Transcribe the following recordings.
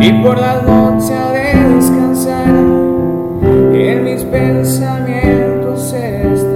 y por la noche a descansar en mis pensamientos. Estar.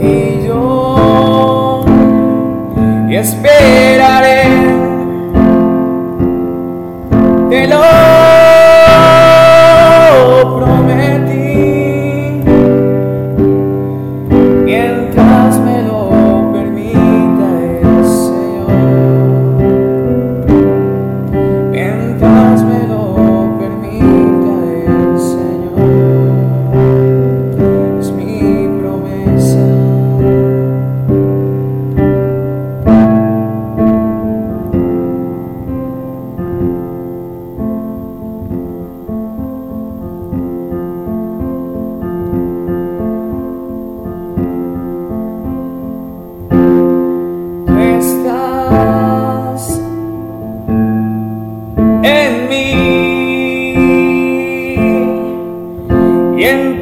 y yo. Y espero en mí. Y en